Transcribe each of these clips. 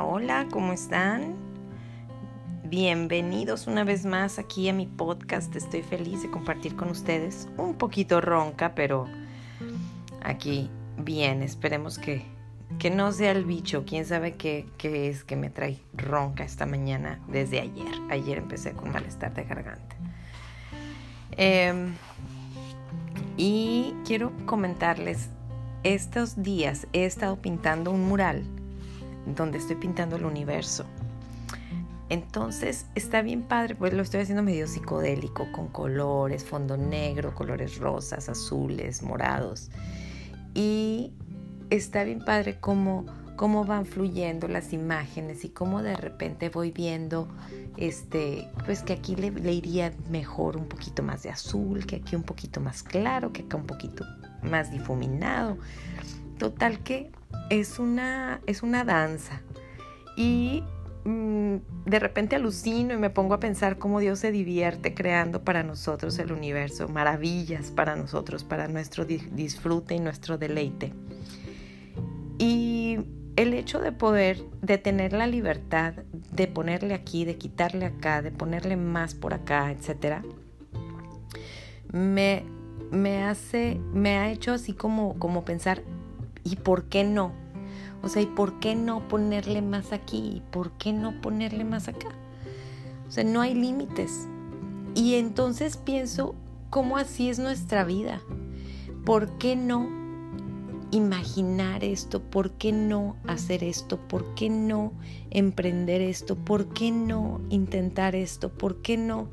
Hola, ¿cómo están? Bienvenidos una vez más aquí a mi podcast. Estoy feliz de compartir con ustedes. Un poquito ronca, pero aquí bien. Esperemos que, que no sea el bicho. Quién sabe qué, qué es que me trae ronca esta mañana desde ayer. Ayer empecé con malestar de garganta. Em, y quiero comentarles, estos días he estado pintando un mural donde estoy pintando el universo. Entonces está bien padre, pues lo estoy haciendo medio psicodélico, con colores, fondo negro, colores rosas, azules, morados. Y está bien padre cómo, cómo van fluyendo las imágenes y cómo de repente voy viendo, este, pues que aquí le, le iría mejor un poquito más de azul, que aquí un poquito más claro, que acá un poquito más difuminado. Total que es una, es una danza. Y mm, de repente alucino y me pongo a pensar cómo Dios se divierte creando para nosotros el universo, maravillas para nosotros, para nuestro disfrute y nuestro deleite. Y el hecho de poder, de tener la libertad de ponerle aquí, de quitarle acá, de ponerle más por acá, etcétera, me, me hace, me ha hecho así como, como pensar, ¿y por qué no? O sea, ¿y por qué no ponerle más aquí? ¿Y por qué no ponerle más acá? O sea, no hay límites. Y entonces pienso, ¿cómo así es nuestra vida? ¿Por qué no imaginar esto? ¿Por qué no hacer esto? ¿Por qué no emprender esto? ¿Por qué no intentar esto? ¿Por qué no?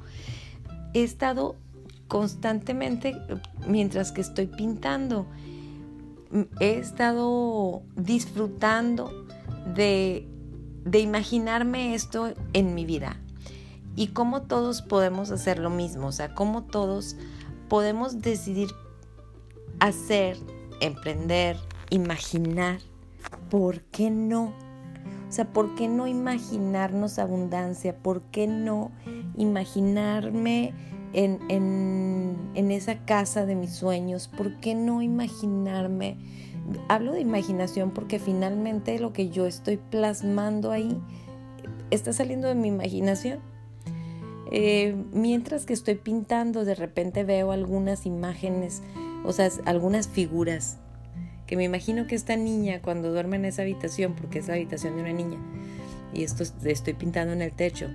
He estado constantemente mientras que estoy pintando he estado disfrutando de, imaginarme esto en mi vida y cómo todos podemos hacer lo mismo, o sea, cómo todos podemos decidir hacer, emprender, imaginar, ¿por qué no? O sea, ¿por qué no imaginarnos abundancia? ¿Por qué no imaginarme en, esa casa de mis sueños? ¿Por qué no imaginarme? Hablo de imaginación porque finalmente lo que yo estoy plasmando ahí está saliendo de mi imaginación. Eh, mientras que estoy pintando, de repente veo algunas imágenes, o sea, algunas figuras, que me imagino que esta niña cuando duerme en esa habitación, porque es la habitación de una niña, y esto estoy pintando en el techo,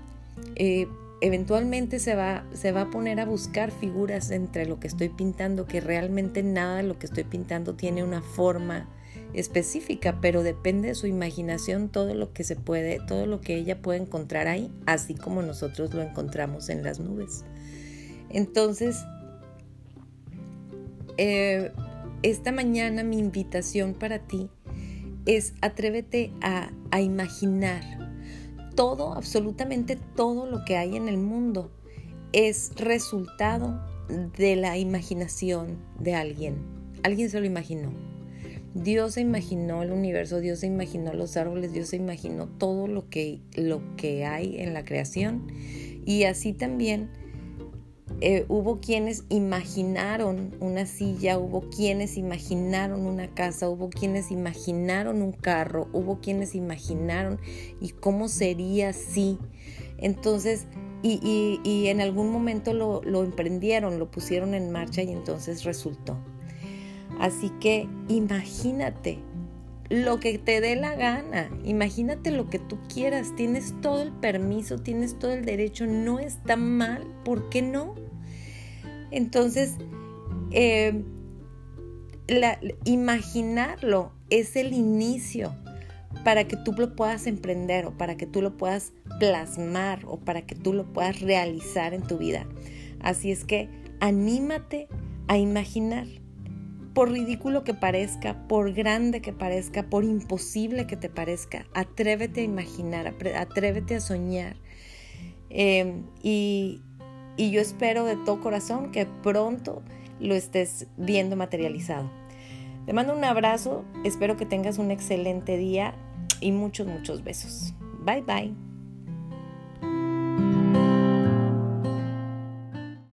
eh, eventualmente se va, se va a poner a buscar figuras entre lo que estoy pintando, que realmente nada de lo que estoy pintando tiene una forma específica, pero depende de su imaginación todo lo que se puede, todo lo que ella puede encontrar ahí, así como nosotros lo encontramos en las nubes. Entonces, eh, esta mañana mi invitación para ti es atrévete a, a imaginar todo, absolutamente todo lo que hay en el mundo es resultado de la imaginación de alguien. Alguien se lo imaginó. Dios se imaginó el universo, Dios se imaginó los árboles, Dios se imaginó todo lo que, lo que hay en la creación. Y así también eh, hubo quienes imaginaron una silla, hubo quienes imaginaron una casa, hubo quienes imaginaron un carro, hubo quienes imaginaron y cómo sería si. Entonces, y, en algún momento lo, lo emprendieron, lo pusieron en marcha y entonces resultó. Así que imagínate lo que te dé la gana, imagínate lo que tú quieras, tienes todo el permiso, tienes todo el derecho, no está mal, ¿por qué no? Entonces, eh, imaginarlo es el inicio para que tú lo puedas emprender o para que tú lo puedas plasmar o para que tú lo puedas realizar en tu vida. Así es que anímate a imaginar. Por ridículo que parezca, por grande que parezca, por imposible que te parezca, atrévete a imaginar, atrévete a soñar. Eh, y, y yo espero de todo corazón que pronto lo estés viendo materializado. Te mando un abrazo, espero que tengas un excelente día y muchos, muchos besos. Bye bye.